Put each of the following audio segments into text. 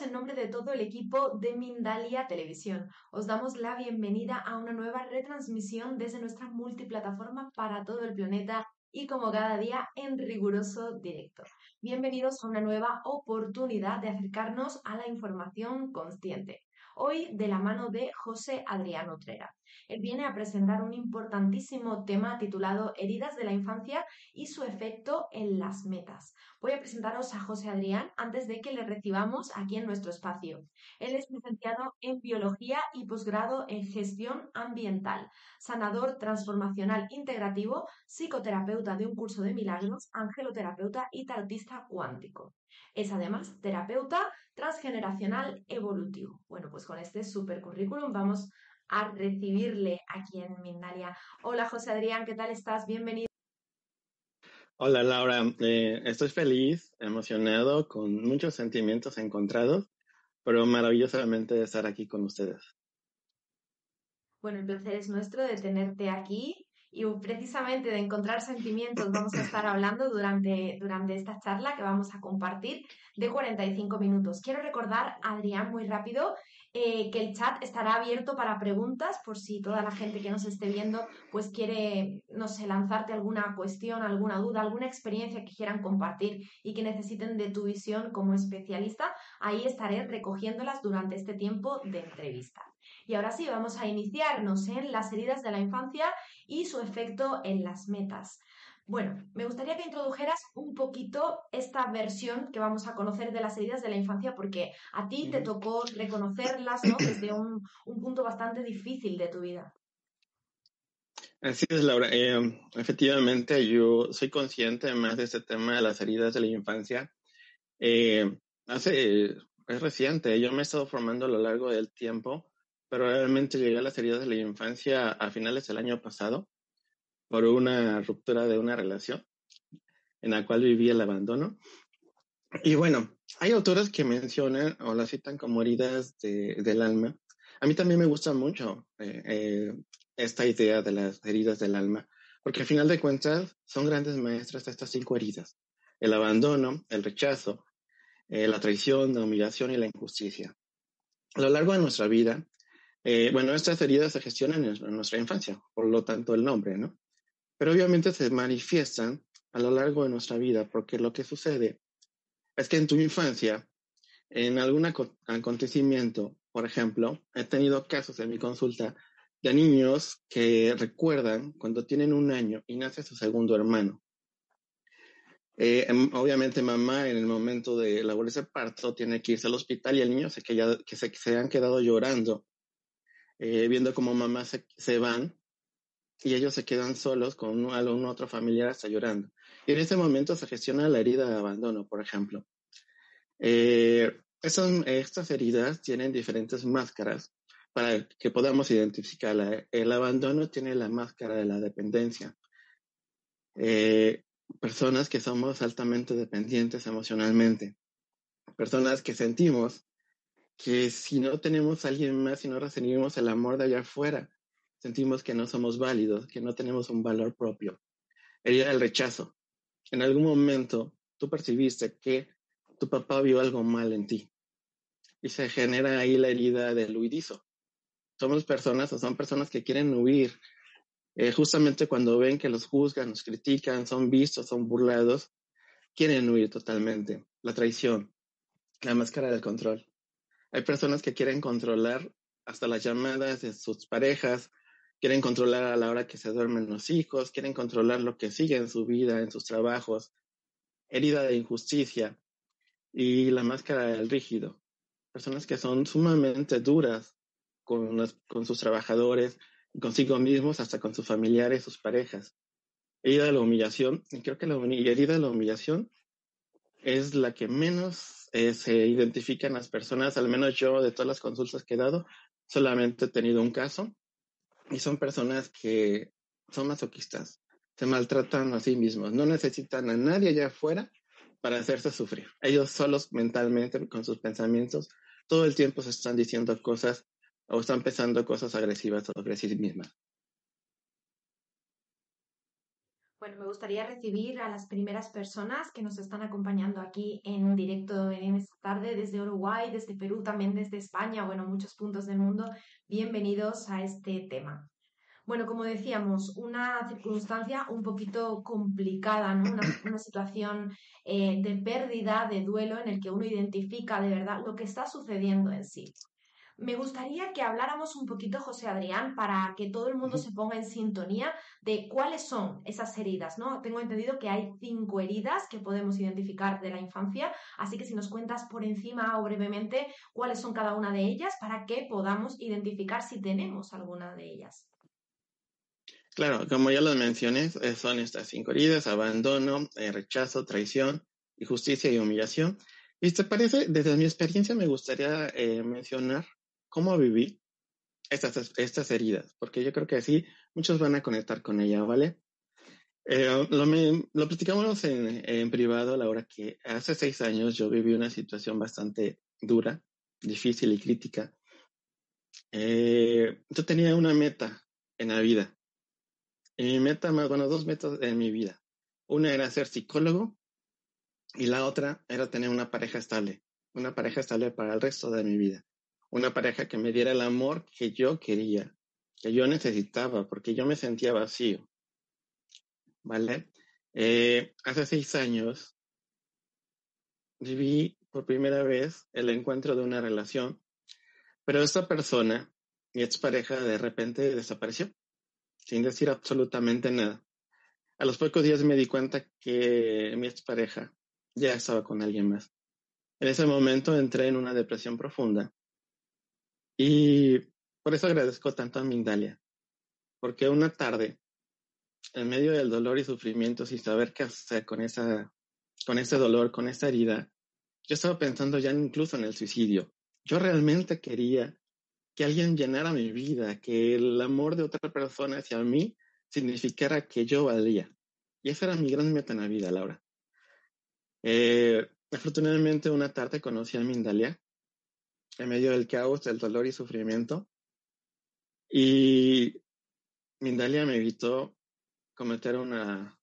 En nombre de todo el equipo de Mindalia Televisión. Os damos la bienvenida a una nueva retransmisión desde nuestra multiplataforma para todo el planeta y como cada día en riguroso directo. Bienvenidos a una nueva oportunidad de acercarnos a la información consciente. Hoy de la mano de José Adrián Utrera. Él viene a presentar un importantísimo tema titulado Heridas de la infancia y su efecto en las metas. Voy a presentaros a José Adrián antes de que le recibamos aquí en nuestro espacio. Él es licenciado en Biología y posgrado en Gestión Ambiental, sanador transformacional integrativo, psicoterapeuta de un curso de milagros, angeloterapeuta y tarotista cuántico. Es además terapeuta transgeneracional evolutivo. Bueno, pues con este super currículum vamos a recibirle aquí en Mindalia. Hola José Adrián, ¿qué tal estás? Bienvenido. Hola Laura, eh, estoy feliz, emocionado, con muchos sentimientos encontrados, pero maravillosamente de estar aquí con ustedes. Bueno, el placer es nuestro de tenerte aquí y precisamente de encontrar sentimientos vamos a estar hablando durante, durante esta charla que vamos a compartir de 45 minutos. Quiero recordar, Adrián, muy rápido, eh, que el chat estará abierto para preguntas por si toda la gente que nos esté viendo pues quiere, no sé, lanzarte alguna cuestión, alguna duda, alguna experiencia que quieran compartir y que necesiten de tu visión como especialista. Ahí estaré recogiéndolas durante este tiempo de entrevista. Y ahora sí, vamos a iniciarnos en las heridas de la infancia y su efecto en las metas. Bueno, me gustaría que introdujeras un poquito esta versión que vamos a conocer de las heridas de la infancia, porque a ti te tocó reconocerlas ¿no? desde un, punto bastante difícil de tu vida. Así es, Laura. Eh, efectivamente, yo soy consciente más de este tema de las heridas de la infancia. Eh, hace, es reciente, yo me he estado formando a lo largo del tiempo, pero realmente llegué a las heridas de la infancia a finales del año pasado por una ruptura de una relación en la cual vivía el abandono. Y bueno, hay autores que mencionan o las citan como heridas del alma. A mí también me gusta mucho eh, eh, esta idea de las heridas del alma, porque al final de cuentas son grandes maestras de estas cinco heridas. El abandono, el rechazo, eh, la traición, la humillación y la injusticia. A lo largo de nuestra vida, bueno, estas heridas se gestionan en nuestra infancia, por lo tanto el nombre, ¿no? Pero obviamente se manifiestan a lo largo de nuestra vida, porque lo que sucede es que en tu infancia, en algún acontecimiento, por ejemplo, he tenido casos en mi consulta de niños que recuerdan cuando tienen un año y nace su segundo hermano. Eh, em, obviamente mamá en el momento de labores de parto tiene que irse al hospital y el niño se, que, que se, han quedado llorando, eh, viendo cómo mamá se, se van y ellos se quedan solos con un, algún otro familiar hasta llorando. Y en ese momento se gestiona la herida de abandono, por ejemplo. Eh, estas heridas tienen diferentes máscaras para que podamos identificarla. El abandono tiene la máscara de la dependencia. Eh, personas que somos altamente dependientes emocionalmente. Personas que sentimos que si no tenemos a alguien más, si no recibimos el amor de allá afuera, sentimos que no somos válidos, que no tenemos un valor propio. Herida del rechazo. En algún momento tú percibiste que tu papá vio algo mal en ti y se genera ahí la herida del huidizo. Somos personas o son personas que quieren huir eh, justamente cuando ven que los juzgan, los critican, son vistos, son burlados, quieren huir totalmente. La traición, la máscara del control. Hay personas que quieren controlar hasta las llamadas de sus parejas, quieren controlar a la hora que se duermen los hijos, quieren controlar lo que sigue en su vida, en sus trabajos. herida de injusticia y la máscara del rígido. Personas que son sumamente duras con, con sus trabajadores, consigo mismos, hasta con sus familiares, sus parejas. Herida de la humillación, y creo que la herida de la humillación es la que menos eh, se identifican las personas, al menos yo de todas las consultas que he dado, solamente he tenido un caso, y son personas que son masoquistas, se maltratan a sí mismos, no necesitan a nadie allá afuera para hacerse sufrir. Ellos solos mentalmente, con sus pensamientos, todo el tiempo se están diciendo cosas o están pensando cosas agresivas sobre sí mismas. Bueno, me gustaría recibir a las primeras personas que nos están acompañando aquí en directo en esta tarde desde Uruguay, desde Perú, también desde España, bueno, muchos puntos del mundo. Bienvenidos a este tema. Bueno, como decíamos, una circunstancia un poquito complicada, ¿no? Una, situación eh, de pérdida, de duelo, en el que uno identifica de verdad lo que está sucediendo en sí. Me gustaría que habláramos un poquito, José Adrián, para que todo el mundo se ponga en sintonía de cuáles son esas heridas, ¿no? Tengo entendido que hay cinco heridas que podemos identificar de la infancia, así que si nos cuentas por encima o brevemente cuáles son cada una de ellas para que podamos identificar si tenemos alguna de ellas. Claro, como ya lo mencioné, eh, son estas cinco heridas, abandono, eh, rechazo, traición, injusticia y humillación. Y te parece, desde mi experiencia me gustaría eh, mencionar cómo viví estas, estas heridas, porque yo creo que así muchos van a conectar con ella, ¿vale? lo, lo, platicamos en, en, privado, Laura, que hace seis años yo viví una situación bastante dura, difícil y crítica. yo tenía una meta en la vida y mi meta bueno, dos metas en mi vida. Una era ser psicólogo y la otra era tener una pareja estable, una pareja estable para el resto de mi vida. Una pareja que me diera el amor que yo quería, que yo necesitaba, porque yo me sentía vacío. ¿Vale? Eh, hace seis años viví por primera vez el encuentro de una relación, pero esta persona, mi expareja, de repente desapareció sin decir absolutamente nada. A los pocos días me di cuenta que mi expareja ya estaba con alguien más. En ese momento entré en una depresión profunda y por eso agradezco tanto a Mindalia, porque una tarde, en medio del dolor y sufrimiento, sin saber qué hacer con, esa, con ese dolor, con esa herida, yo estaba pensando ya incluso en el suicidio. Yo realmente quería que alguien llenara mi vida, que el amor de otra persona hacia mí significara que yo valía. Y esa era mi gran meta en la vida, Laura. Eh, afortunadamente, una tarde conocí a Mindalia en medio del caos, del dolor y sufrimiento. Y Mindalia me evitó cometer una.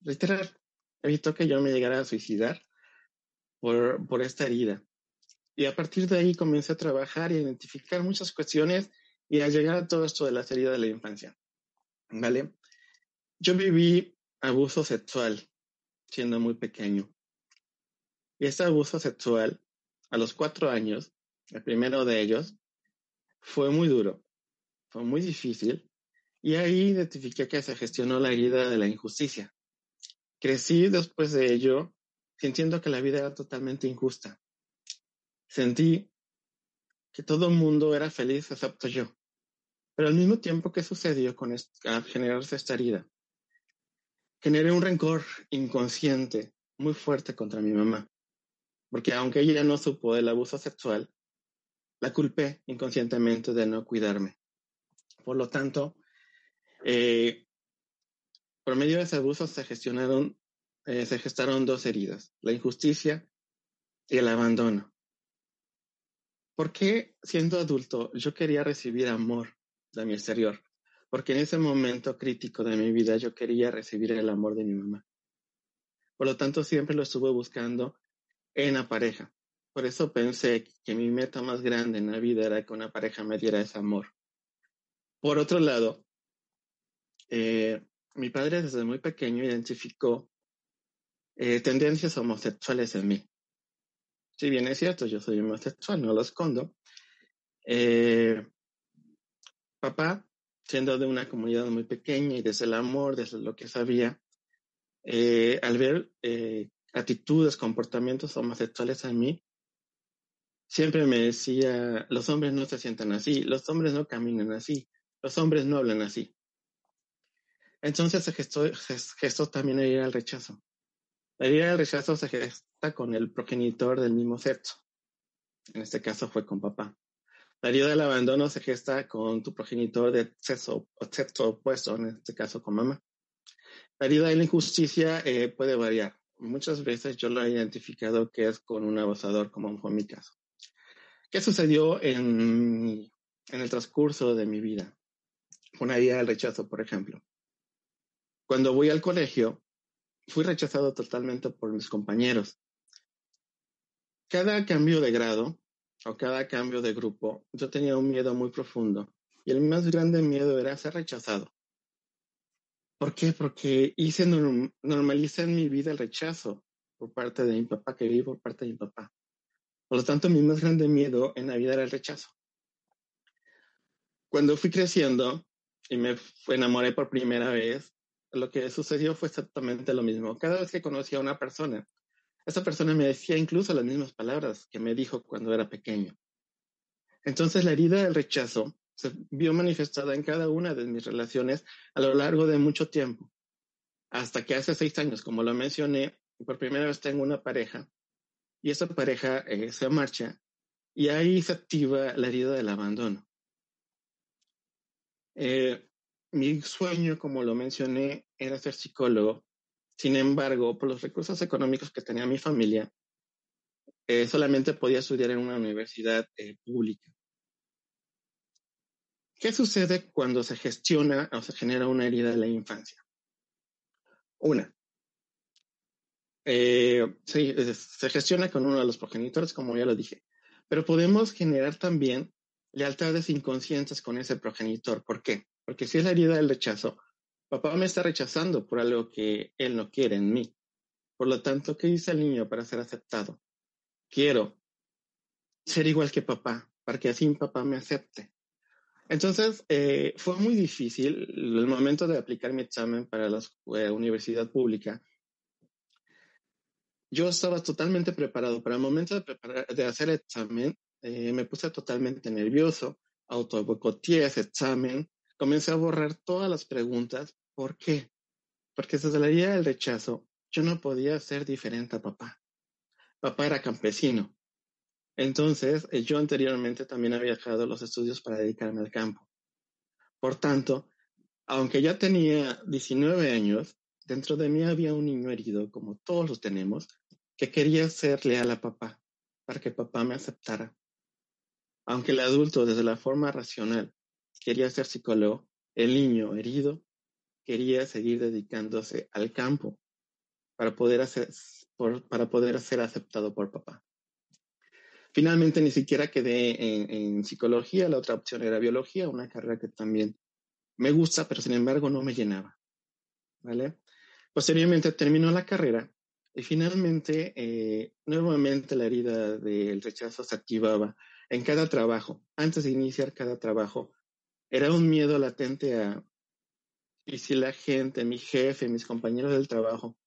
literal, evitó que yo me llegara a suicidar por, por esta herida. Y a partir de ahí comencé a trabajar y a identificar muchas cuestiones y a llegar a todo esto de la herida de la infancia. ¿Vale? Yo viví abuso sexual siendo muy pequeño. Y ese abuso sexual, a los cuatro años, el primero de ellos, fue muy duro, fue muy difícil. Y ahí identifiqué que se gestionó la herida de la injusticia. Crecí después de ello sintiendo que la vida era totalmente injusta Sentí que todo el mundo era feliz excepto yo. Pero al mismo tiempo que sucedió con al generarse esta herida, generé un rencor inconsciente muy fuerte contra mi mamá. Porque aunque ella no supo del abuso sexual, la culpé inconscientemente de no cuidarme. Por lo tanto, eh, por medio de ese abuso se gestionaron, eh, se gestaron dos heridas, la injusticia y el abandono. ¿Por qué siendo adulto yo quería recibir amor de mi exterior? Porque en ese momento crítico de mi vida yo quería recibir el amor de mi mamá. Por lo tanto, siempre lo estuve buscando en la pareja. Por eso pensé que mi meta más grande en la vida era que una pareja me diera ese amor. Por otro lado, eh, mi padre desde muy pequeño identificó eh, tendencias homosexuales en mí si bien es cierto, yo soy homosexual, no lo escondo. Eh, papá, siendo de una comunidad muy pequeña y desde el amor, desde lo que sabía, eh, al ver eh, actitudes, comportamientos homosexuales a mí, siempre me decía, los hombres no se sientan así, los hombres no caminan así, los hombres no hablan así. Entonces se gestó, también la herida del rechazo. La herida del rechazo se gesta con el progenitor del mismo sexo. En este caso fue con papá. La herida del abandono se gesta con tu progenitor de sexo, sexo opuesto, en este caso con mamá. La herida de la injusticia eh, puede variar. Muchas veces yo lo he identificado que es con un abusador, como fue mi caso. ¿Qué sucedió en, el transcurso de mi vida? Una herida del rechazo, por ejemplo. Cuando voy al colegio, fui rechazado totalmente por mis compañeros. Cada cambio de grado o cada cambio de grupo, yo tenía un miedo muy profundo. Y el más grande miedo era ser rechazado. ¿Por qué? Porque hice normalicé en mi vida el rechazo por parte de mi papá, que viví por parte de mi papá. Por lo tanto, mi más grande miedo en la vida era el rechazo. Cuando fui creciendo y me enamoré por primera vez, lo que sucedió fue exactamente lo mismo. Cada vez que conocía a una persona, esa persona me decía incluso las mismas palabras que me dijo cuando era pequeño. Entonces la herida del rechazo se vio manifestada en cada una de mis relaciones a lo largo de mucho tiempo. Hasta que hace seis años, como lo mencioné, por primera vez tengo una pareja y esa pareja eh, se marcha y ahí se activa la herida del abandono. Eh, mi sueño, como lo mencioné, era ser psicólogo. Sin embargo, por los recursos económicos que tenía mi familia, eh, solamente podía estudiar en una universidad pública. ¿Qué sucede cuando se gestiona o se genera una herida de la infancia? Una, eh, sí, se gestiona con uno de los progenitores, como ya lo dije, pero podemos generar también lealtades inconscientes con ese progenitor. ¿Por qué? Porque si es la herida del rechazo, papá me está rechazando por algo que él no quiere en mí. Por lo tanto, ¿qué dice el niño para ser aceptado? Quiero ser igual que papá, para que así papá me acepte. Entonces, eh, fue muy difícil el momento de aplicar mi examen para la universidad pública yo estaba totalmente preparado. Para el momento de, de hacer el examen, eh, me puse totalmente nervioso, autobocoteé ese examen, comencé a borrar todas las preguntas. ¿Por qué? Porque la idea del rechazo, yo no podía ser diferente a papá. Papá era campesino. Entonces, eh, yo anteriormente también había dejado los estudios para dedicarme al campo. Por tanto, aunque ya tenía 19 años, dentro de mí había un niño herido, como todos los tenemos, que quería ser leal a papá, para que papá me aceptara. Aunque el adulto, desde la forma racional, quería ser psicólogo, el niño herido quería seguir dedicándose al campo para poder, ser aceptado por papá. Finalmente ni siquiera quedé en, en, psicología, la otra opción era biología, una carrera que también me gusta, pero sin embargo no me llenaba. ¿Vale? Posteriormente terminó la carrera y finalmente, eh, nuevamente la herida del rechazo se activaba en cada trabajo. Antes de iniciar cada trabajo, era un miedo latente a, y si la gente, mi jefe, mis compañeros del trabajo,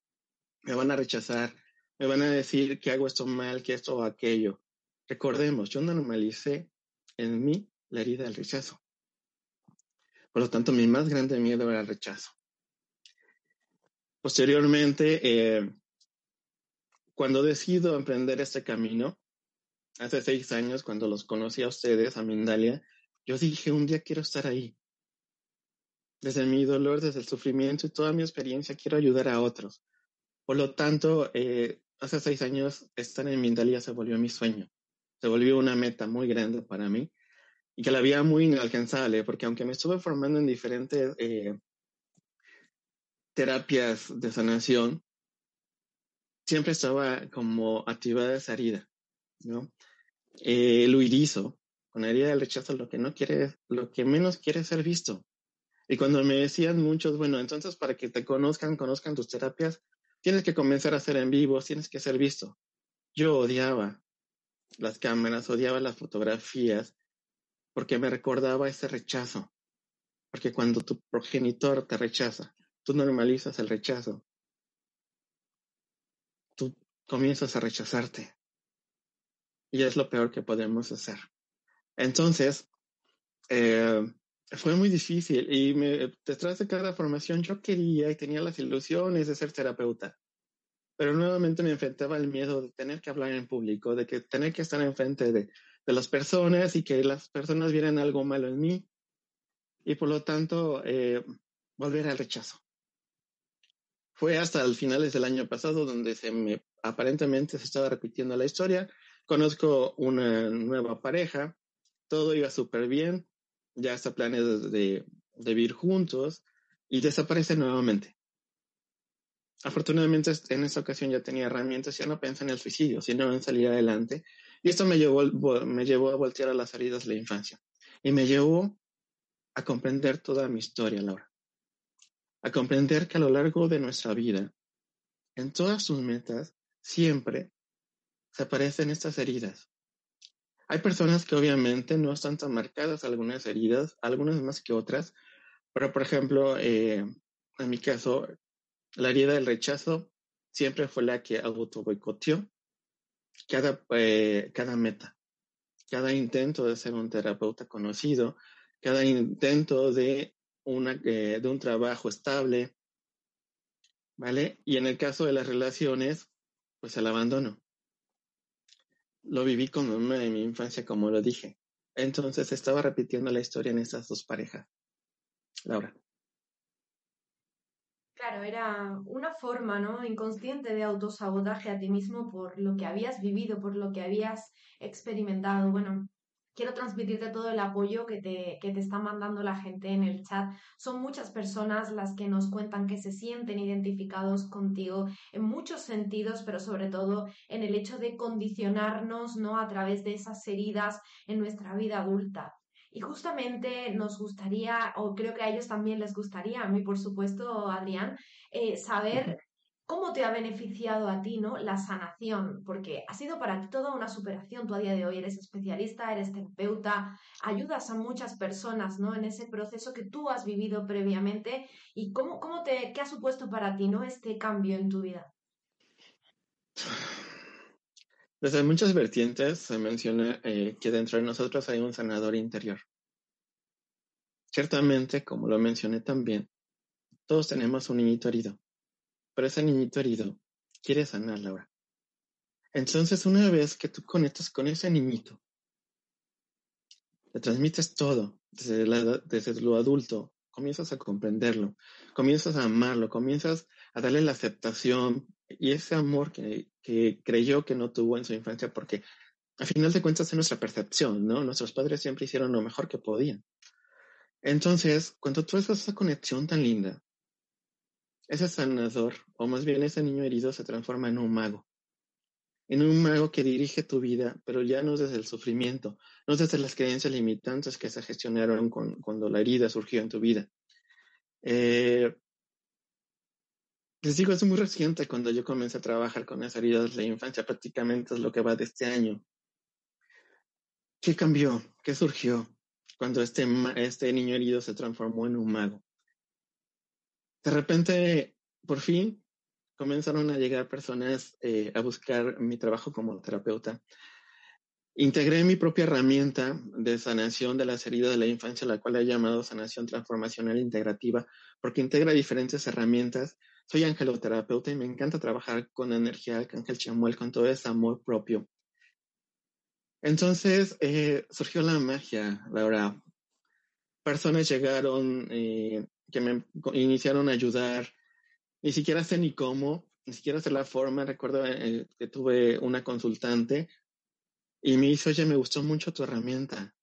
me van a rechazar, me van a decir que hago esto mal, que esto o aquello. Recordemos, yo normalicé en mí la herida del rechazo. Por lo tanto, mi más grande miedo era el rechazo. Posteriormente, eh, cuando decido emprender este camino, hace seis años, cuando los conocí a ustedes, a Mindalia, yo dije, un día quiero estar ahí. Desde mi dolor, desde el sufrimiento y toda mi experiencia, quiero ayudar a otros. Por lo tanto, eh, hace seis años, estar en Mindalia se volvió mi sueño. Se volvió una meta muy grande para mí y que la veía muy inalcanzable, porque aunque me estuve formando en diferentes eh, terapias de sanación, siempre estaba como activada esa herida, ¿no? Eh, lo irizo, con la herida del rechazo, lo que no quiere, lo que menos quiere ser visto. Y cuando me decían muchos, bueno, entonces para que te conozcan, conozcan tus terapias, tienes que comenzar a hacer en vivo, tienes que ser visto. Yo odiaba las cámaras, odiaba las fotografías, porque me recordaba ese rechazo. Porque cuando tu progenitor te rechaza, tú normalizas el rechazo comienzas a rechazarte. Y es lo peor que podemos hacer. Entonces, eh, fue muy difícil y detrás de cada formación yo quería y tenía las ilusiones de ser terapeuta, pero nuevamente me enfrentaba al miedo de tener que hablar en público, de que tener que estar enfrente de, de las personas y que las personas vieran algo malo en mí y por lo tanto eh, volver al rechazo. Fue hasta el finales del año pasado donde se me aparentemente se estaba repitiendo la historia. Conozco una nueva pareja, todo iba súper bien, ya planeado de, de vivir juntos y desaparece nuevamente. Afortunadamente en esta ocasión ya tenía herramientas, ya no pensé en el suicidio, sino en salir adelante. Y esto me llevó, me llevó a voltear a las heridas de la infancia. Y me llevó a comprender toda mi historia, Laura. A comprender que a lo largo de nuestra vida, en todas sus metas, siempre se aparecen estas heridas. Hay personas que obviamente no están tan marcadas algunas heridas, algunas más que otras, pero por ejemplo, eh, en mi caso, la herida del rechazo siempre fue la que auto boicoteó cada, eh, cada meta, cada intento de ser un terapeuta conocido, cada intento de, una, eh, de un trabajo estable, ¿vale? Y en el caso de las relaciones, pues el abandono. Lo viví con mamá en mi infancia, como lo dije. Entonces estaba repitiendo la historia en esas dos parejas. Laura. Claro, era una forma, ¿no? Inconsciente de autosabotaje a ti mismo por lo que habías vivido, por lo que habías experimentado. Bueno, quiero transmitirte todo el apoyo que te, que te está mandando la gente en el chat. Son muchas personas las que nos cuentan que se sienten identificados contigo en muchos sentidos, pero sobre todo en el hecho de condicionarnos, ¿no? A través de esas heridas en nuestra vida adulta. Y justamente nos gustaría, o creo que a ellos también les gustaría, a mí por supuesto, Adrián, eh, saber ¿Cómo te ha beneficiado a ti ¿no? la sanación? Porque ha sido para ti toda una superación. Tú a día de hoy eres especialista, eres terapeuta, ayudas a muchas personas ¿no? en ese proceso que tú has vivido previamente. ¿Y cómo, cómo te, qué ha supuesto para ti ¿no? este cambio en tu vida? Desde muchas vertientes se menciona eh, que dentro de nosotros hay un sanador interior. Ciertamente, como lo mencioné también, todos tenemos un niñito herido pero ese niñito herido quiere sanar, Laura. Entonces, una vez que tú conectas con ese niñito, le transmites todo desde, lo adulto, comienzas a comprenderlo, comienzas a amarlo, comienzas a darle la aceptación y ese amor que, que creyó que no tuvo en su infancia, porque al final de cuentas es nuestra percepción, ¿no? Nuestros padres siempre hicieron lo mejor que podían. Entonces, cuando tú haces esa conexión tan linda, ese sanador, o más bien ese niño herido, se transforma en un mago. En un mago que dirige tu vida, pero ya no desde el sufrimiento, no desde las creencias limitantes que se gestionaron cuando la herida surgió en tu vida. Eh, les digo, es muy reciente cuando yo comencé a trabajar con esas heridas de la infancia, prácticamente es lo que va de este año. ¿Qué cambió? ¿Qué surgió cuando este, este niño herido se transformó en un mago? De repente, por fin, comenzaron a llegar personas eh, a buscar mi trabajo como terapeuta. Integré mi propia herramienta de sanación de las heridas de la infancia, la cual he llamado sanación transformacional integrativa, porque integra diferentes herramientas. Soy angeloterapeuta y me encanta trabajar con energía Ángel Chamuel, con todo ese amor propio. Entonces eh, surgió la magia, Laura. Personas llegaron eh, que me iniciaron a ayudar. Ni siquiera sé ni cómo, ni siquiera sé la forma. Recuerdo eh, que tuve una consultante y me dice, oye, me gustó mucho tu herramienta.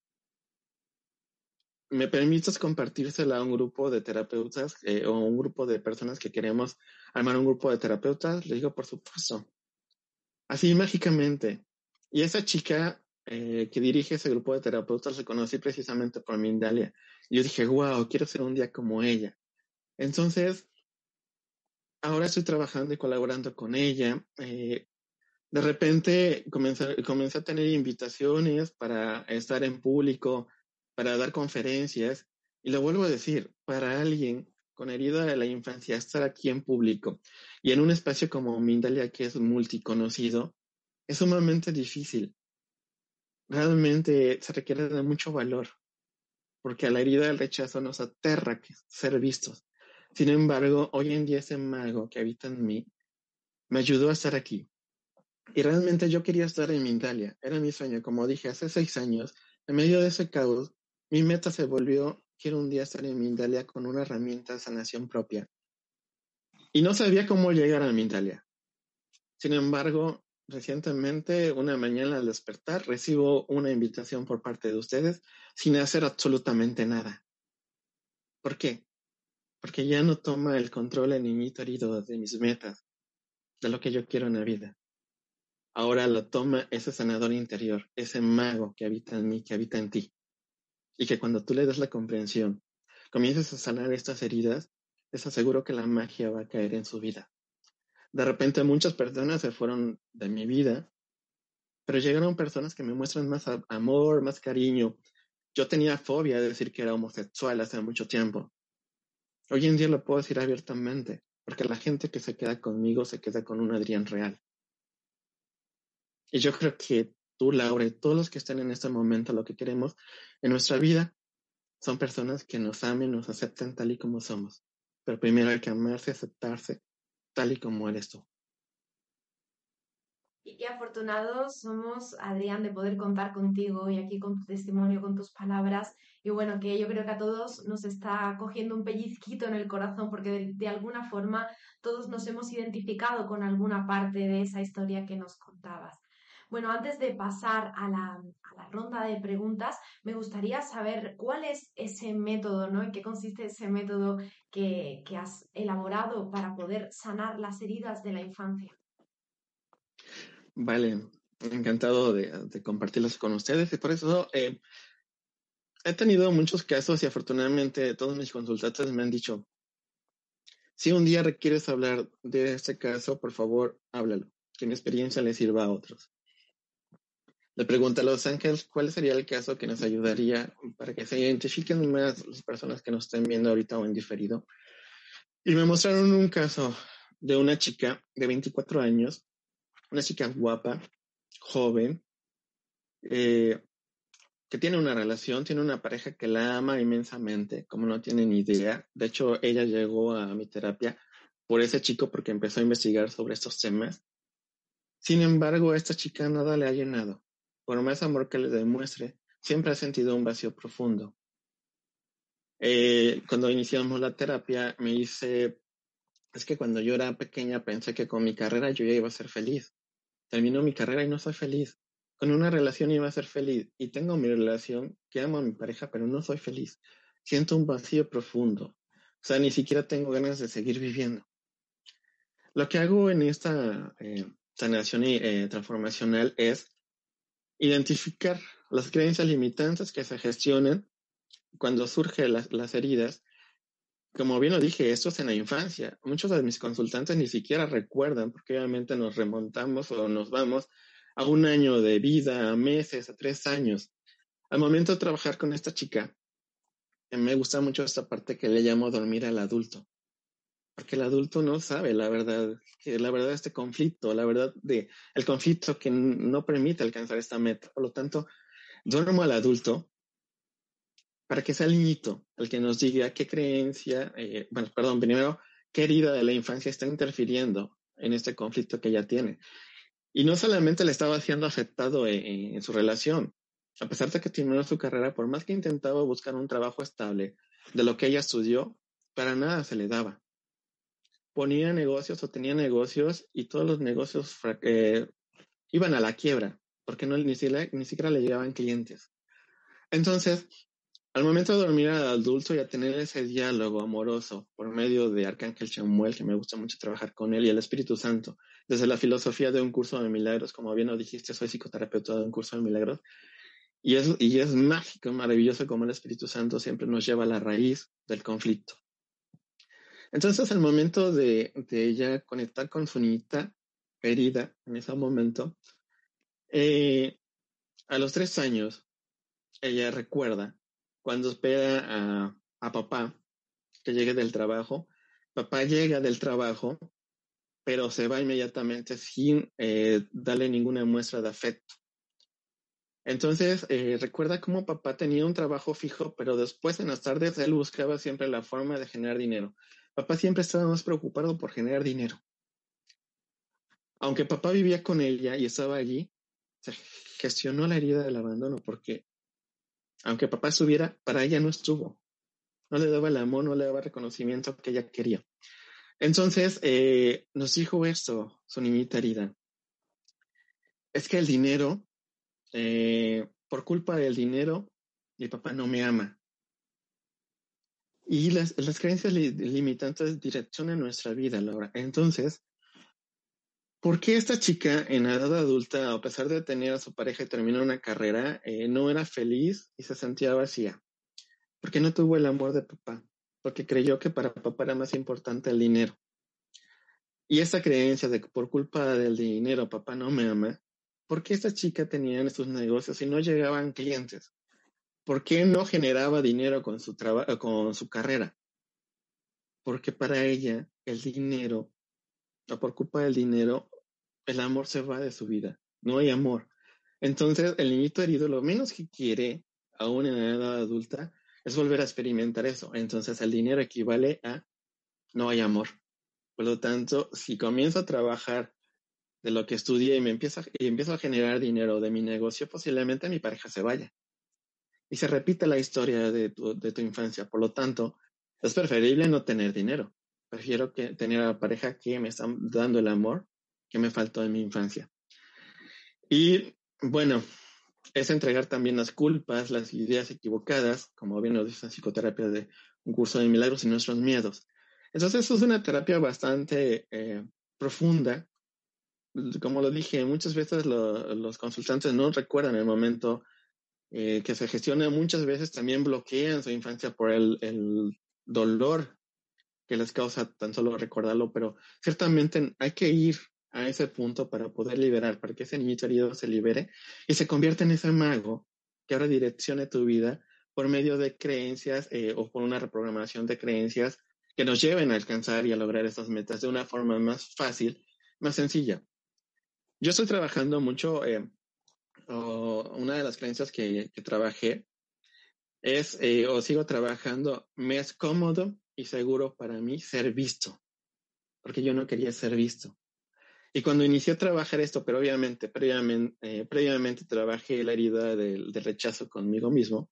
¿Me permites compartírsela a un grupo de terapeutas eh, o un grupo de personas que queremos armar un grupo de terapeutas? Le digo, por supuesto. Así mágicamente. Y esa chica eh, que dirige ese grupo de terapeutas la conocí precisamente por Mindalia. Yo dije, wow, quiero ser un día como ella. Entonces, ahora estoy trabajando y colaborando con ella. Eh, de repente comencé, comencé a tener invitaciones para estar en público, para dar conferencias. Y lo vuelvo a decir, para alguien con herida de la infancia, estar aquí en público y en un espacio como Mindalia que es multiconocido, es sumamente difícil. Realmente se requiere de mucho valor, porque a la herida del rechazo nos aterra ser vistos. Sin embargo, hoy en día ese mago que habita en mí me ayudó a estar aquí. Y realmente yo quería estar en Mindalia, era mi sueño, como dije, hace seis años, en medio de ese caos, mi meta se volvió, quiero un día estar en Mindalia con una herramienta de sanación propia. Y no sabía cómo llegar a Mindalia. Sin embargo, recientemente, una mañana al despertar, recibo una invitación por parte de ustedes sin hacer absolutamente nada. ¿Por qué? Porque ya no toma el control el niñito herido de mis metas, de lo que yo quiero en la vida. Ahora lo toma ese sanador interior, ese mago que habita en mí, que habita en ti. Y que cuando tú le das la comprensión, comiences a sanar estas heridas, les aseguro que la magia va a caer en su vida. De repente muchas personas se fueron de mi vida, pero llegaron personas que me muestran más amor, más cariño. Yo tenía fobia de decir que era homosexual hace mucho tiempo. Hoy en día lo puedo decir abiertamente, porque la gente que se queda conmigo se queda con un Adrián real. Y yo creo que tú, Laura, y todos los que están en este momento, lo que queremos en nuestra vida son personas que nos amen, nos acepten tal y como somos. Pero primero hay que amarse, aceptarse tal y como eres tú. Y qué afortunados somos, Adrián, de poder contar contigo y aquí con tu testimonio, con tus palabras. Y bueno, que yo creo que a todos nos está cogiendo un pellizquito en el corazón porque de alguna forma todos nos hemos identificado con alguna parte de esa historia que nos contabas. Bueno, antes de pasar a la, ronda de preguntas, me gustaría saber cuál es ese método, ¿no? ¿En qué consiste ese método que, has elaborado para poder sanar las heridas de la infancia? Vale, encantado de, compartirlos con ustedes y por eso eh, he tenido muchos casos y afortunadamente todos mis consultantes me han dicho, si un día requieres hablar de este caso, por favor, háblalo, que mi experiencia le sirva a otros. Le pregunta a Los Ángeles cuál sería el caso que nos ayudaría para que se identifiquen más las personas que nos estén viendo ahorita o en diferido. Y me mostraron un caso de una chica de 24 años, una chica guapa, joven, eh, que tiene una relación, tiene una pareja que la ama inmensamente, como no tienen idea. De hecho, ella llegó a mi terapia por ese chico porque empezó a investigar sobre estos temas. Sin embargo, a esta chica nada le ha llenado. Por más amor que le demuestre, siempre ha sentido un vacío profundo. Eh, cuando iniciamos la terapia, me dice, es que cuando yo era pequeña pensé que con mi carrera yo ya iba a ser feliz. Termino mi carrera y no soy feliz. Con una relación iba a ser feliz y tengo mi relación que amo a mi pareja, pero no soy feliz. Siento un vacío profundo. O sea, ni siquiera tengo ganas de seguir viviendo. Lo que hago en esta eh, sanación eh, transformacional es Identificar las creencias limitantes que se gestionan cuando surgen las, heridas. Como bien lo dije, esto es en la infancia. Muchos de mis consultantes ni siquiera recuerdan, porque obviamente nos remontamos o nos vamos a un año de vida, a meses, a tres años. Al momento de trabajar con esta chica, me gusta mucho esta parte que le llamo dormir al adulto porque el adulto no sabe la verdad, que la verdad de este conflicto, la verdad de el conflicto que no permite alcanzar esta meta. Por lo tanto, duermo al adulto para que sea el niñito el que nos diga qué creencia, eh, bueno, perdón, primero, qué herida de la infancia está interfiriendo en este conflicto que ella tiene. Y no solamente le estaba siendo afectado en, en su relación, a pesar de que terminó su carrera, por más que intentaba buscar un trabajo estable de lo que ella estudió, para nada se le daba ponía negocios o tenía negocios y todos los negocios eh, iban a la quiebra porque ni, siquiera, le llegaban clientes. Entonces, al momento de dormir al adulto y a tener ese diálogo amoroso por medio de Arcángel Samuel, que me gusta mucho trabajar con él, y el Espíritu Santo, desde la filosofía de un curso de milagros, como bien lo dijiste, soy psicoterapeuta de un curso de milagros, y es, y es mágico, maravilloso como el Espíritu Santo siempre nos lleva a la raíz del conflicto. Entonces, al momento de, ella conectar con su niñita herida en ese momento, eh, a los tres años, ella recuerda cuando espera a, papá que llegue del trabajo. Papá llega del trabajo, pero se va inmediatamente sin eh, darle ninguna muestra de afecto. Entonces, eh, recuerda cómo papá tenía un trabajo fijo, pero después en las tardes él buscaba siempre la forma de generar dinero. Papá siempre estaba más preocupado por generar dinero. Aunque papá vivía con ella y estaba allí, se gestionó la herida del abandono porque, aunque papá estuviera, para ella no estuvo. No le daba el amor, no le daba reconocimiento que ella quería. Entonces, eh, nos dijo esto, su niñita herida. Es que el dinero eh, por culpa del dinero, mi papá no me ama. Y las, las creencias limitantes direccionan nuestra vida, Laura. Entonces, ¿por qué esta chica en edad adulta, a pesar de tener a su pareja y terminar una carrera, eh, no era feliz y se sentía vacía? Porque no tuvo el amor de papá, porque creyó que para papá era más importante el dinero. Y esa creencia de que por culpa del dinero papá no me ama, ¿por qué esta chica tenía estos negocios y no llegaban clientes? ¿Por qué no generaba dinero con su, con su carrera? Porque para ella el dinero, o por culpa del dinero, el amor se va de su vida. No hay amor. Entonces, el niñito herido lo menos que quiere, aún en la edad adulta, es volver a experimentar eso. Entonces, el dinero equivale a no hay amor. Por lo tanto, si comienzo a trabajar de lo que estudié y me empieza, y empiezo a generar dinero de mi negocio, posiblemente mi pareja se vaya. Y se repite la historia de tu, de tu infancia. Por lo tanto, es preferible no tener dinero. Prefiero que tener a la pareja que me está dando el amor que me faltó en mi infancia. Y bueno, es entregar también las culpas, las ideas equivocadas, como bien nos dice la psicoterapia de un curso de milagros y nuestros miedos. Entonces, es una terapia bastante eh, profunda como lo dije, muchas veces los consultantes no recuerdan el momento eh, que se gestiona, muchas veces también bloquean su infancia por el, el, dolor que les causa tan solo recordarlo, pero ciertamente hay que ir a ese punto para poder liberar, para que ese niñito herido se libere y se convierta en ese mago que ahora direccione tu vida por medio de creencias eh, o por una reprogramación de creencias que nos lleven a alcanzar y a lograr esas metas de una forma más fácil, más sencilla. Yo estoy trabajando mucho, eh, una de las creencias que, trabajé es, eh, o sigo trabajando, me es cómodo y seguro para mí ser visto, porque yo no quería ser visto. Y cuando inicié a trabajar esto, pero obviamente previamente, eh, previamente trabajé la herida del, del, rechazo conmigo mismo,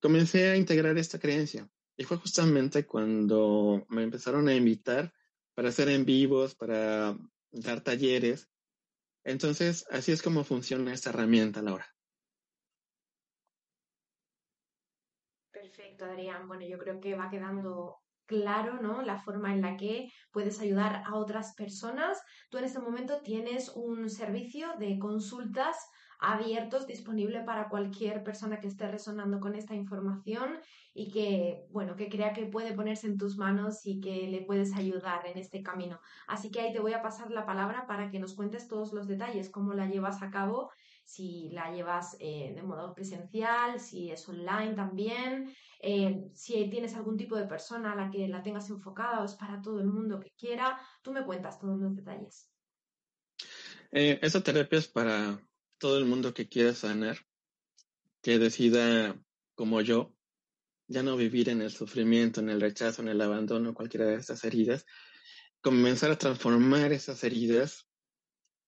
comencé a integrar esta creencia. Y fue justamente cuando me empezaron a invitar para hacer en vivos, para dar talleres, entonces, así es como funciona esta herramienta, Laura. Perfecto, Adrián. Bueno, yo creo que va quedando claro, ¿no? La forma en la que puedes ayudar a otras personas. Tú en este momento tienes un servicio de consultas abiertos, disponible para cualquier persona que esté resonando con esta información y que, bueno, que crea que puede ponerse en tus manos y que le puedes ayudar en este camino. Así que ahí te voy a pasar la palabra para que nos cuentes todos los detalles, cómo la llevas a cabo, si la llevas eh, de modo presencial, si es online también, eh, si tienes algún tipo de persona a la que la tengas enfocada o es para todo el mundo que quiera, tú me cuentas todos los detalles. Eh, esa terapia es para todo el mundo que quiera sanar, que decida, como yo, ya no vivir en el sufrimiento, en el rechazo, en el abandono, cualquiera de estas heridas, comenzar a transformar esas heridas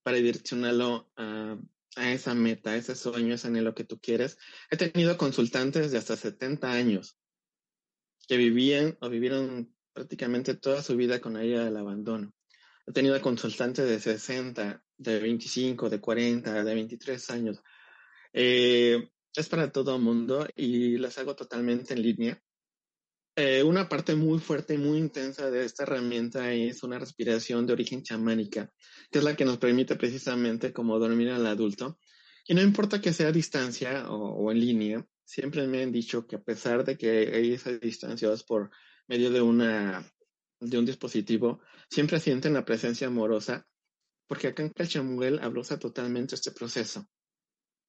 para direccionarlo a, a esa meta, a ese sueño, ese anhelo que tú quieres. He tenido consultantes de hasta 70 años que vivían o vivieron prácticamente toda su vida con la idea del abandono. He tenido consultantes de 60, de 25, de 40, de 23 años. Eh, es para todo el mundo y las hago totalmente en línea. Eh, una parte muy fuerte y muy intensa de esta herramienta es una respiración de origen chamánica, que es la que nos permite precisamente como dormir al adulto. Y no importa que sea a distancia o, o en línea, siempre me han dicho que a pesar de que hay esas distancias por medio de una de un dispositivo, siempre sienten la presencia amorosa, porque acá en Calchamuel abrosa totalmente este proceso.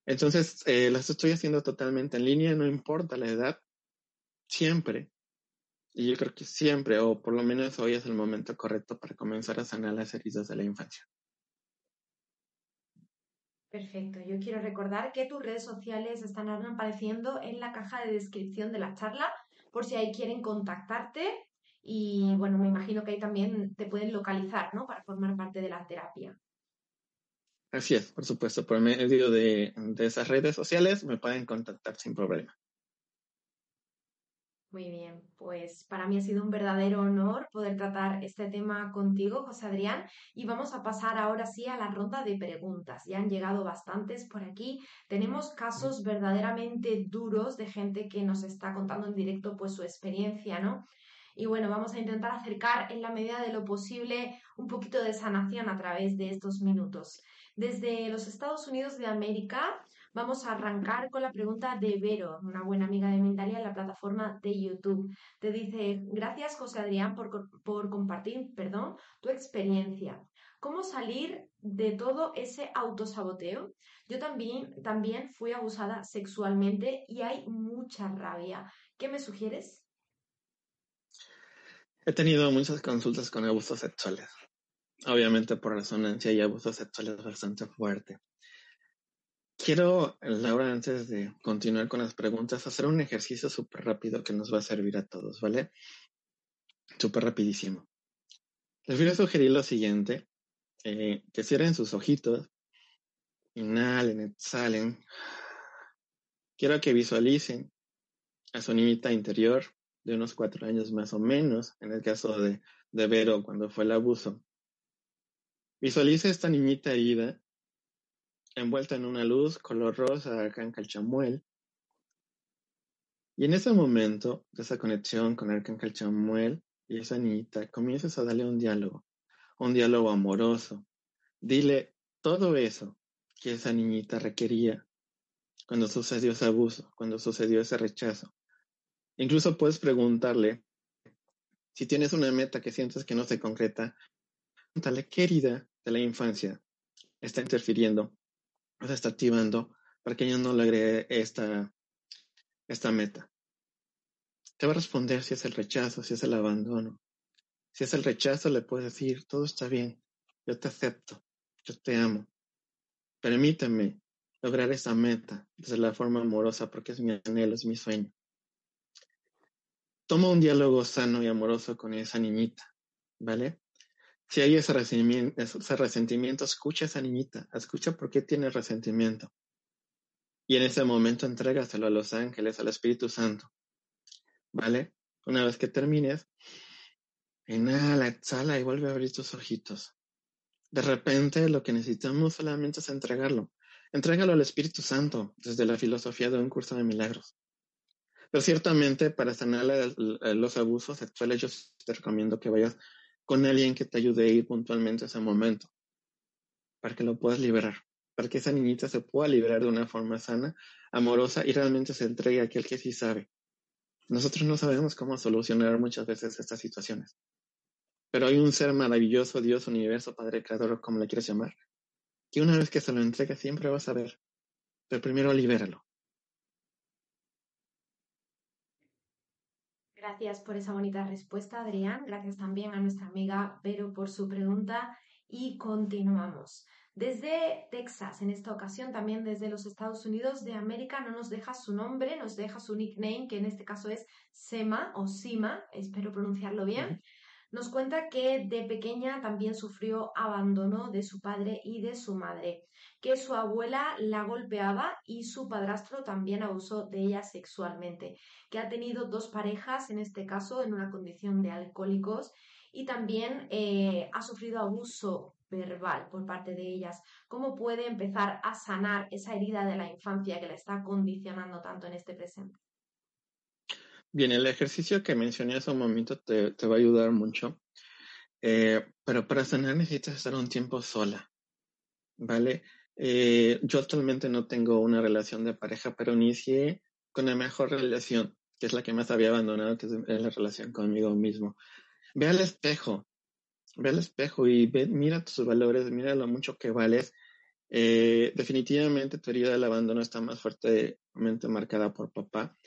Entonces, eh, las estoy haciendo totalmente en línea, no importa la edad, siempre Y yo creo que siempre, o por lo menos hoy es el momento correcto para comenzar a sanar las heridas de la infancia. Perfecto. Yo quiero recordar que tus redes sociales están apareciendo en la caja de descripción de la charla por si ahí quieren contactarte. Y bueno, me imagino que ahí también te pueden localizar, ¿no? Para formar parte de la terapia. Así es, por supuesto. Por medio de, de esas redes sociales me pueden contactar sin problema. Muy bien, pues para mí ha sido un verdadero honor poder tratar este tema contigo, José Adrián, y vamos a pasar ahora sí a la ronda de preguntas. Ya han llegado bastantes por aquí. Tenemos casos verdaderamente duros de gente que nos está contando en directo pues su experiencia, ¿no? Y bueno, vamos a intentar acercar en la medida de lo posible un poquito de sanación a través de estos minutos. Desde los Estados Unidos de América Vamos a arrancar con la pregunta de Vero, una buena amiga de Mindalia en la plataforma de YouTube. Te dice, gracias José Adrián por, por compartir perdón, tu experiencia. ¿Cómo salir de todo ese autosaboteo? Yo también, también fui abusada sexualmente y hay mucha rabia. ¿Qué me sugieres? He tenido muchas consultas con abusos sexuales. Obviamente por resonancia y abusos sexuales bastante fuerte. Quiero, Laura, antes de continuar con las preguntas, hacer un ejercicio súper rápido que nos va a servir a todos, ¿vale? Súper rapidísimo. Les voy a sugerir lo siguiente, eh, que cierren sus ojitos, inhalen, exhalen. Quiero que visualicen a su niñita interior de unos cuatro años más o menos, en el caso de, de Vero cuando fue el abuso. Visualice esta niñita herida envuelta en una luz color rosa Arcángel Chamuel. Y en ese momento de esa conexión con Arcángel Chamuel y esa niñita, comienzas a darle un diálogo, un diálogo amoroso. Dile todo eso que esa niñita requería cuando sucedió ese abuso, cuando sucedió ese rechazo. Incluso puedes preguntarle, si tienes una meta que sientes que no se concreta, pregúntale qué herida de la infancia está interfiriendo se está activando para que ella no logre esta, esta meta. Te va a responder si es el rechazo, si es el abandono. Si es el rechazo, le puedes decir, todo está bien, yo te acepto, yo te amo. Permíteme lograr esa meta desde la forma amorosa porque es mi anhelo, es mi sueño. Toma un diálogo sano y amoroso con esa niñita, ¿vale? Si hay ese resentimiento, ese resentimiento, escucha a esa niñita, escucha por qué tiene resentimiento. Y en ese momento entrégaselo a los ángeles, al Espíritu Santo. ¿Vale? Una vez que termines, inhala, exhala y vuelve a abrir tus ojitos. De repente lo que necesitamos solamente es entregarlo. Entrégalo al Espíritu Santo desde la filosofía de un curso de milagros. Pero ciertamente para sanar los abusos sexuales yo te recomiendo que vayas con alguien que te ayude a ir puntualmente a ese momento, para que lo puedas liberar, para que esa niñita se pueda liberar de una forma sana, amorosa y realmente se entregue a aquel que sí sabe. Nosotros no sabemos cómo solucionar muchas veces estas situaciones, pero hay un ser maravilloso, Dios, universo, Padre, Creador, como le quieras llamar, que una vez que se lo entrega siempre va a saber, pero primero libéralo. Gracias por esa bonita respuesta, Adrián. Gracias también a nuestra amiga Vero por su pregunta. Y continuamos. Desde Texas, en esta ocasión también desde los Estados Unidos de América, no nos deja su nombre, nos deja su nickname, que en este caso es Sema o Sima, espero pronunciarlo bien. Nos cuenta que de pequeña también sufrió abandono de su padre y de su madre, que su abuela la golpeaba y su padrastro también abusó de ella sexualmente, que ha tenido dos parejas, en este caso en una condición de alcohólicos, y también eh, ha sufrido abuso verbal por parte de ellas. ¿Cómo puede empezar a sanar esa herida de la infancia que la está condicionando tanto en este presente? Bien, el ejercicio que mencioné hace un momento te, va a ayudar mucho, eh, pero para sanar necesitas estar un tiempo sola, ¿vale? Eh, yo actualmente no tengo una relación de pareja, pero inicié con la mejor relación, que es la que más había abandonado, que es la relación conmigo mismo. Ve al espejo, ve al espejo y ve, mira tus valores, mira lo mucho que vales. Eh, definitivamente tu herida del abandono está más fuertemente marcada por papá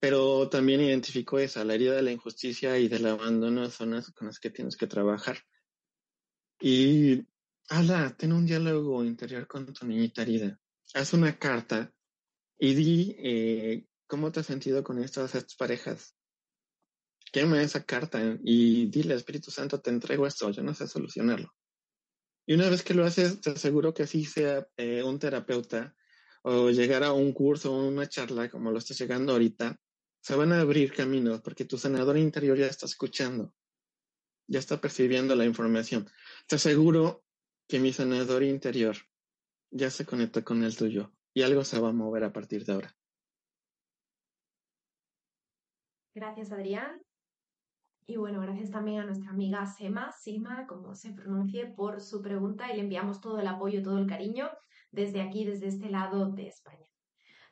pero también identificó esa, la herida de la injusticia y del abandono son las con las que tienes que trabajar. Y habla, ten un diálogo interior con tu niñita herida. Haz una carta y di eh, cómo te has sentido con estas, estas parejas. Quema esa carta y dile, Espíritu Santo, te entrego esto, yo no sé solucionarlo. Y una vez que lo haces, te aseguro que así sea eh, un terapeuta o llegar a un curso o una charla como lo estás llegando ahorita, se van a abrir caminos porque tu sanador interior ya está escuchando, ya está percibiendo la información. Te aseguro que mi sanador interior ya se conecta con el tuyo y algo se va a mover a partir de ahora. Gracias, Adrián. Y bueno, gracias también a nuestra amiga Sema, Sima, como se pronuncie, por su pregunta y le enviamos todo el apoyo, todo el cariño desde aquí, desde este lado de España.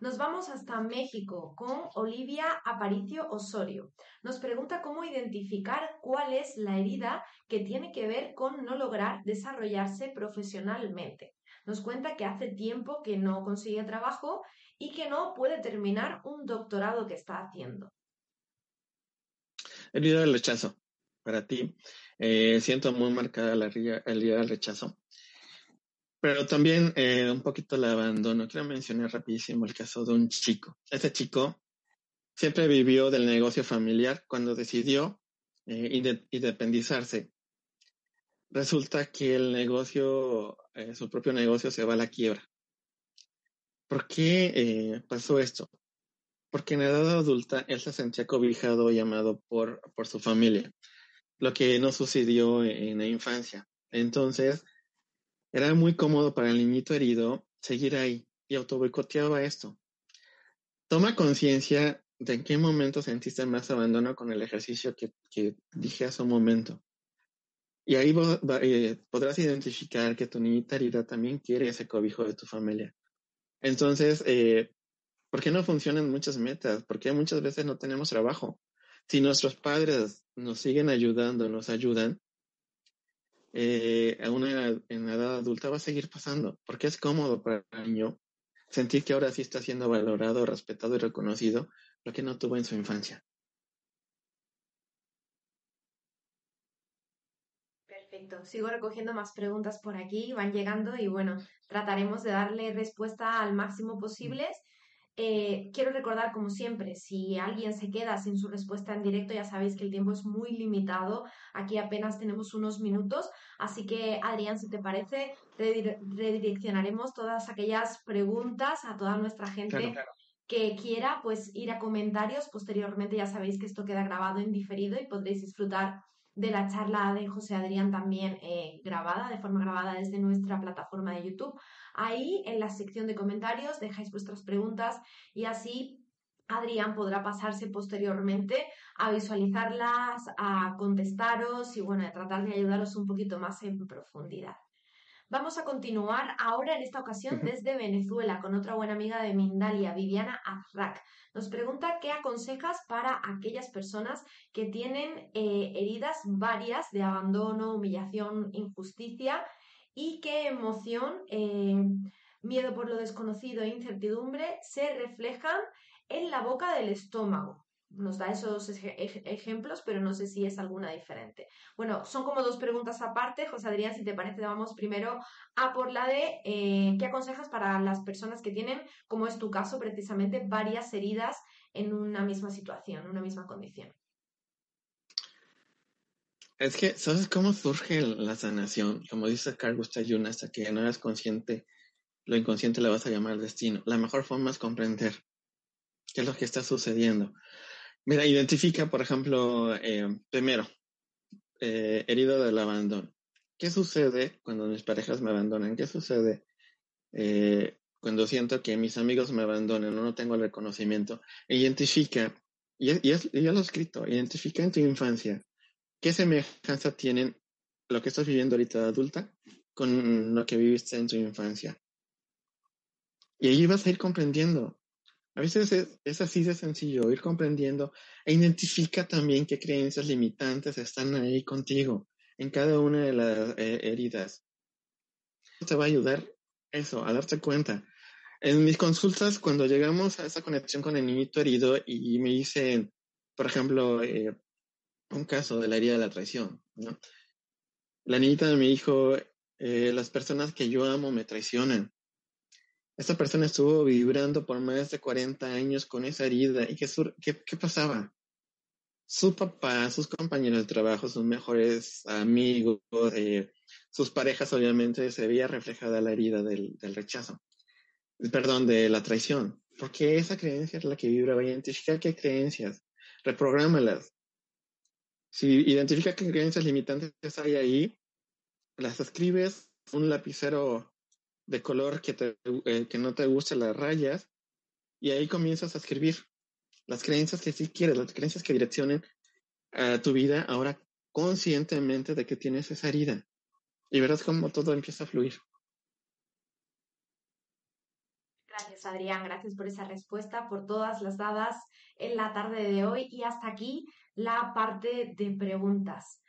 Nos vamos hasta México con Olivia Aparicio Osorio. Nos pregunta cómo identificar cuál es la herida que tiene que ver con no lograr desarrollarse profesionalmente. Nos cuenta que hace tiempo que no consigue trabajo y que no puede terminar un doctorado que está haciendo. Herida del rechazo. Para ti, eh, siento muy marcada la herida del rechazo. Pero también eh, un poquito el abandono. Quiero mencionar rapidísimo el caso de un chico. Ese chico siempre vivió del negocio familiar cuando decidió eh, independizarse. Resulta que el negocio, eh, su propio negocio se va a la quiebra. ¿Por qué pasó esto? Porque en edad adulta él se sentía cobijado y amado por, por su familia, lo que no sucedió en la infancia. Entonces, era muy cómodo para el niñito herido seguir ahí y autoboicoteaba esto. Toma conciencia de en qué momento sentiste más abandono con el ejercicio que, dije hace un momento. Y ahí eh, podrás identificar que tu niñita herida también quiere ese cobijo de tu familia. Entonces, eh, ¿por qué no funcionan muchas metas? Porque muchas veces no tenemos trabajo. Si nuestros padres nos siguen ayudando, nos ayudan, eh, a una en edad adulta va a seguir pasando, porque es cómodo para el niño sentir que ahora sí está siendo valorado, respetado y reconocido lo que no tuvo en su infancia. Perfecto. Sigo recogiendo más preguntas por aquí, van llegando y bueno, trataremos de darle respuesta al máximo posible. Eh, quiero recordar, como siempre, si alguien se queda sin su respuesta en directo, ya sabéis que el tiempo es muy limitado. Aquí apenas tenemos unos minutos. Así que, Adrián, si te parece, redireccionaremos todas aquellas preguntas a toda nuestra gente que quiera pues ir a comentarios. Posteriormente ya sabéis que esto queda grabado en diferido y podréis disfrutar de la charla de José Adrián también eh, grabada, de forma grabada desde nuestra plataforma de YouTube. Ahí en la sección de comentarios dejáis vuestras preguntas y así Adrián podrá pasarse posteriormente a visualizarlas, a contestaros y bueno, a tratar de ayudaros un poquito más en profundidad. Vamos a continuar ahora en esta ocasión desde Venezuela con otra buena amiga de Mindalia, Viviana Azrak. Nos pregunta qué aconsejas para aquellas personas que tienen eh, heridas varias de abandono, humillación, injusticia y qué emoción, eh, miedo por lo desconocido e incertidumbre se reflejan en la boca del estómago nos da esos ejemplos, pero no sé si es alguna diferente. Bueno, son como dos preguntas aparte. José Adrián, si te parece, vamos primero a por la de eh, qué aconsejas para las personas que tienen, como es tu caso, precisamente varias heridas en una misma situación, una misma condición. Es que, ¿sabes cómo surge la sanación? Como dice Carl Gustav hasta que no eres consciente, lo inconsciente le vas a llamar destino. La mejor forma es comprender qué es lo que está sucediendo. Mira, identifica, por ejemplo, eh, primero, eh, herido del abandono. ¿Qué sucede cuando mis parejas me abandonan? ¿Qué sucede eh, cuando siento que mis amigos me abandonan o no tengo el reconocimiento? Identifica, y, y, ya lo he escrito, identifica en tu infancia qué semejanza tienen lo que estás viviendo ahorita de adulta con lo que viviste en tu infancia. Y ahí vas a ir comprendiendo a veces es, así de sencillo, ir comprendiendo e identifica también qué creencias limitantes están ahí contigo en cada una de las eh, heridas. Te va a ayudar eso, a darte cuenta. En mis consultas, cuando llegamos a esa conexión con el niñito herido y me dicen, por ejemplo, eh, un caso de la herida de la traición. La niñita de mi hijo, eh, las personas que yo amo me traicionan. Esta persona estuvo vibrando por más de 40 años con esa herida. ¿Y qué, qué, qué pasaba? Su papá, sus compañeros de trabajo, sus mejores amigos, eh, sus parejas, obviamente, se veía reflejada la herida del, del rechazo. Perdón, de la traición. Porque esa creencia es la que vibra. Va a identificar qué creencias. Reprográmalas. Si identifica qué creencias limitantes hay ahí, las escribes un lapicero de color que, te, eh, que no te guste las rayas y ahí comienzas a escribir las creencias que sí quieres, las creencias que direccionen a tu vida ahora conscientemente de que tienes esa herida y verás cómo todo empieza a fluir. Gracias, Adrián. Gracias por esa respuesta, por todas las dadas en la tarde de hoy. Y hasta aquí la parte de preguntas.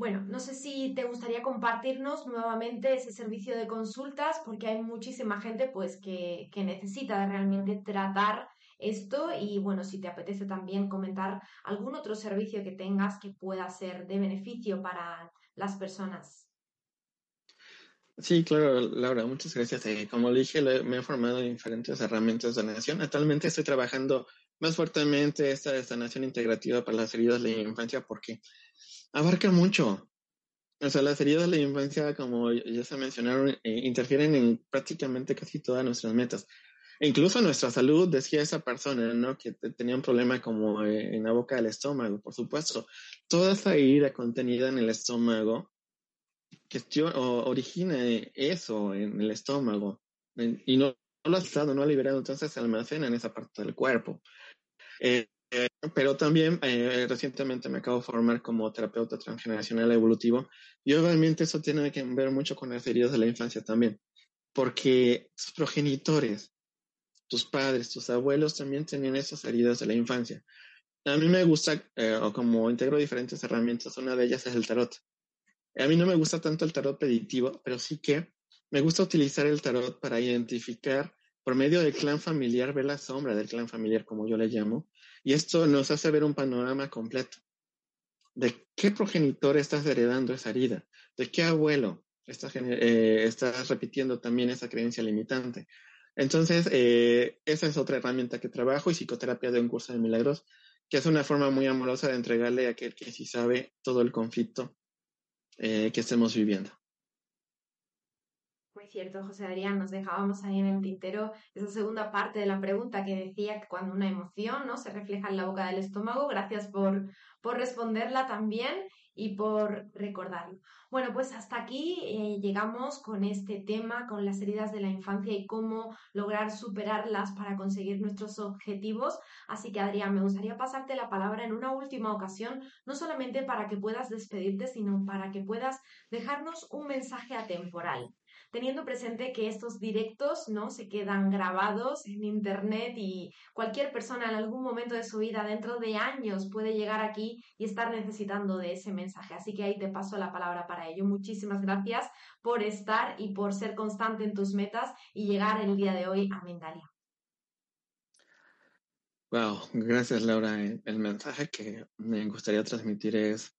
Bueno, no sé si te gustaría compartirnos nuevamente ese servicio de consultas, porque hay muchísima gente pues que, que necesita realmente tratar esto y bueno, si te apetece también comentar algún otro servicio que tengas que pueda ser de beneficio para las personas. Sí, claro, Laura, muchas gracias. Eh, como le dije, me he formado en diferentes herramientas de sanación. Actualmente estoy trabajando más fuertemente esta sanación integrativa para las heridas de la infancia porque abarca mucho. O sea, las heridas de la infancia, como ya se mencionaron, eh, interfieren en prácticamente casi todas nuestras metas. E incluso nuestra salud, decía esa persona, ¿no? Que tenía un problema como eh, en la boca del estómago, por supuesto. Toda esa herida contenida en el estómago o origina eso en el estómago y no, lo ha estado, no ha liberado, entonces se almacena en esa parte del cuerpo. Eh, pero también eh, recientemente me acabo de formar como terapeuta transgeneracional evolutivo y obviamente eso tiene que ver mucho con las heridas de la infancia también, porque tus progenitores, tus padres, tus abuelos también tenían esas heridas de la infancia. A mí me gusta, eh, o como integro diferentes herramientas, una de ellas es el tarot. A mí no me gusta tanto el tarot predictivo, pero sí que me gusta utilizar el tarot para identificar por medio del clan familiar, ver la sombra del clan familiar, como yo le llamo, y esto nos hace ver un panorama completo de qué progenitor estás heredando esa herida, de qué abuelo estás, eh, repitiendo también esa creencia limitante. Entonces, eh, esa es otra herramienta que trabajo y psicoterapia de un curso de milagros, que es una forma muy amorosa de entregarle a aquel que sí sabe todo el conflicto eh, que estemos viviendo. Cierto, José Adrián, nos dejábamos ahí en el tintero esa segunda parte de la pregunta que decía que cuando una emoción ¿no? se refleja en la boca del estómago. Gracias por, por responderla también y por recordarlo. Bueno, pues hasta aquí eh, llegamos con este tema, con las heridas de la infancia y cómo lograr superarlas para conseguir nuestros objetivos. Así que Adrián, me gustaría pasarte la palabra en una última ocasión, no solamente para que puedas despedirte, sino para que puedas dejarnos un mensaje atemporal teniendo presente que estos directos no se quedan grabados en internet y cualquier persona en algún momento de su vida dentro de años puede llegar aquí y estar necesitando de ese mensaje. Así que ahí te paso la palabra para ello. Muchísimas gracias por estar y por ser constante en tus metas y llegar el día de hoy a Mendalia. Wow, gracias Laura. El mensaje que me gustaría transmitir es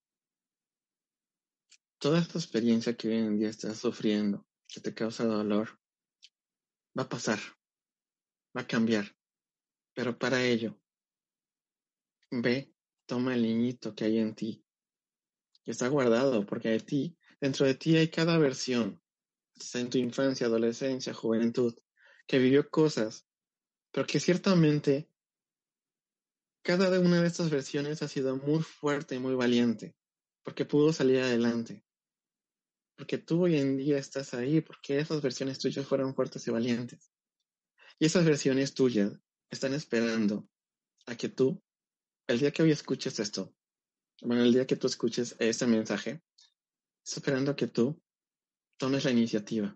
toda esta experiencia que hoy en día estás sufriendo, que te causa dolor va a pasar, va a cambiar. Pero para ello, ve, toma el niñito que hay en ti, que está guardado, porque de ti, dentro de ti hay cada versión, en tu infancia, adolescencia, juventud, que vivió cosas, pero que ciertamente cada una de estas versiones ha sido muy fuerte y muy valiente, porque pudo salir adelante porque tú hoy en día estás ahí, porque esas versiones tuyas fueron fuertes y valientes. Y esas versiones tuyas están esperando a que tú, el día que hoy escuches esto, bueno, el día que tú escuches este mensaje, esperando a que tú tomes la iniciativa,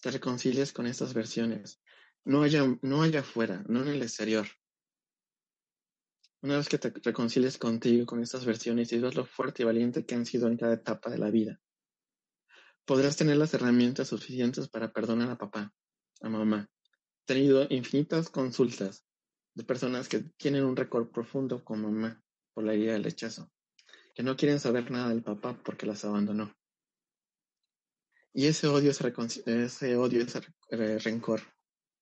te reconcilies con estas versiones. No haya, no haya afuera, no en el exterior. Una vez que te reconcilies contigo, con estas versiones, y ves lo fuerte y valiente que han sido en cada etapa de la vida, podrás tener las herramientas suficientes para perdonar a papá, a mamá, tenido infinitas consultas de personas que tienen un récord profundo con mamá por la idea del rechazo, que no quieren saber nada del papá porque las abandonó. Y ese odio, ese, odio, ese rencor,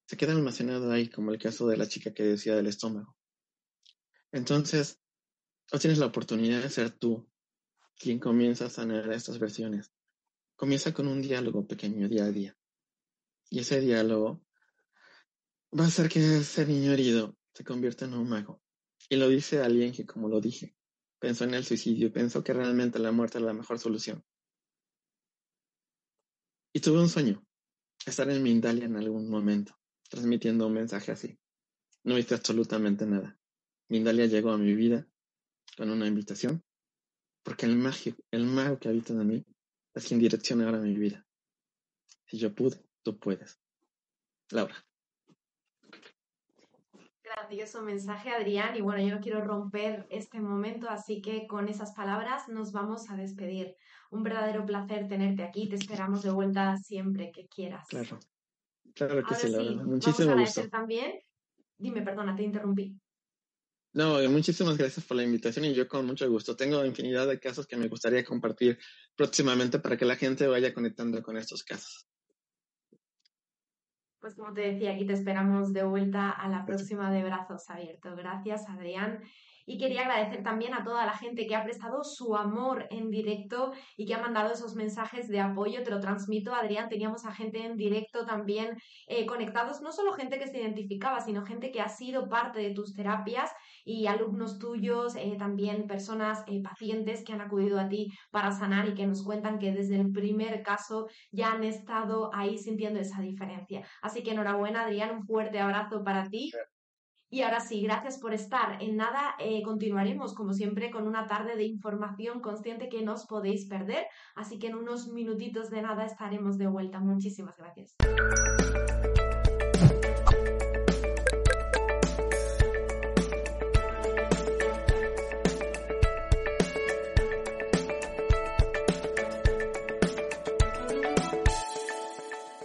se queda almacenado ahí, como el caso de la chica que decía del estómago. Entonces, hoy tienes la oportunidad de ser tú quien comienza a sanar estas versiones. Comienza con un diálogo pequeño día a día. Y ese diálogo va a hacer que ese niño herido se convierta en un mago. Y lo dice alguien que, como lo dije, pensó en el suicidio, pensó que realmente la muerte era la mejor solución. Y tuve un sueño, estar en Mindalia en algún momento, transmitiendo un mensaje así. No hice absolutamente nada. Mindalia llegó a mi vida con una invitación, porque el, el mago que habita en mí es quien direcciona ahora mi vida. Si yo pude, tú puedes. Laura. Grandioso mensaje, Adrián. Y bueno, yo no quiero romper este momento, así que con esas palabras nos vamos a despedir. Un verdadero placer tenerte aquí. Te esperamos de vuelta siempre que quieras. Claro, claro que sí, Muchísimo vamos a también. Dime, perdona, te interrumpí. No, muchísimas gracias por la invitación y yo con mucho gusto. Tengo infinidad de casos que me gustaría compartir próximamente para que la gente vaya conectando con estos casos. Pues como te decía, aquí te esperamos de vuelta a la próxima de Brazos Abiertos. Gracias, Adrián. Y quería agradecer también a toda la gente que ha prestado su amor en directo y que ha mandado esos mensajes de apoyo. Te lo transmito, Adrián. Teníamos a gente en directo también eh, conectados, no solo gente que se identificaba, sino gente que ha sido parte de tus terapias y alumnos tuyos, eh, también personas, eh, pacientes que han acudido a ti para sanar y que nos cuentan que desde el primer caso ya han estado ahí sintiendo esa diferencia. Así que enhorabuena, Adrián, un fuerte abrazo para ti. Y ahora sí, gracias por estar. En nada, eh, continuaremos, como siempre, con una tarde de información consciente que no os podéis perder. Así que en unos minutitos de nada estaremos de vuelta. Muchísimas gracias.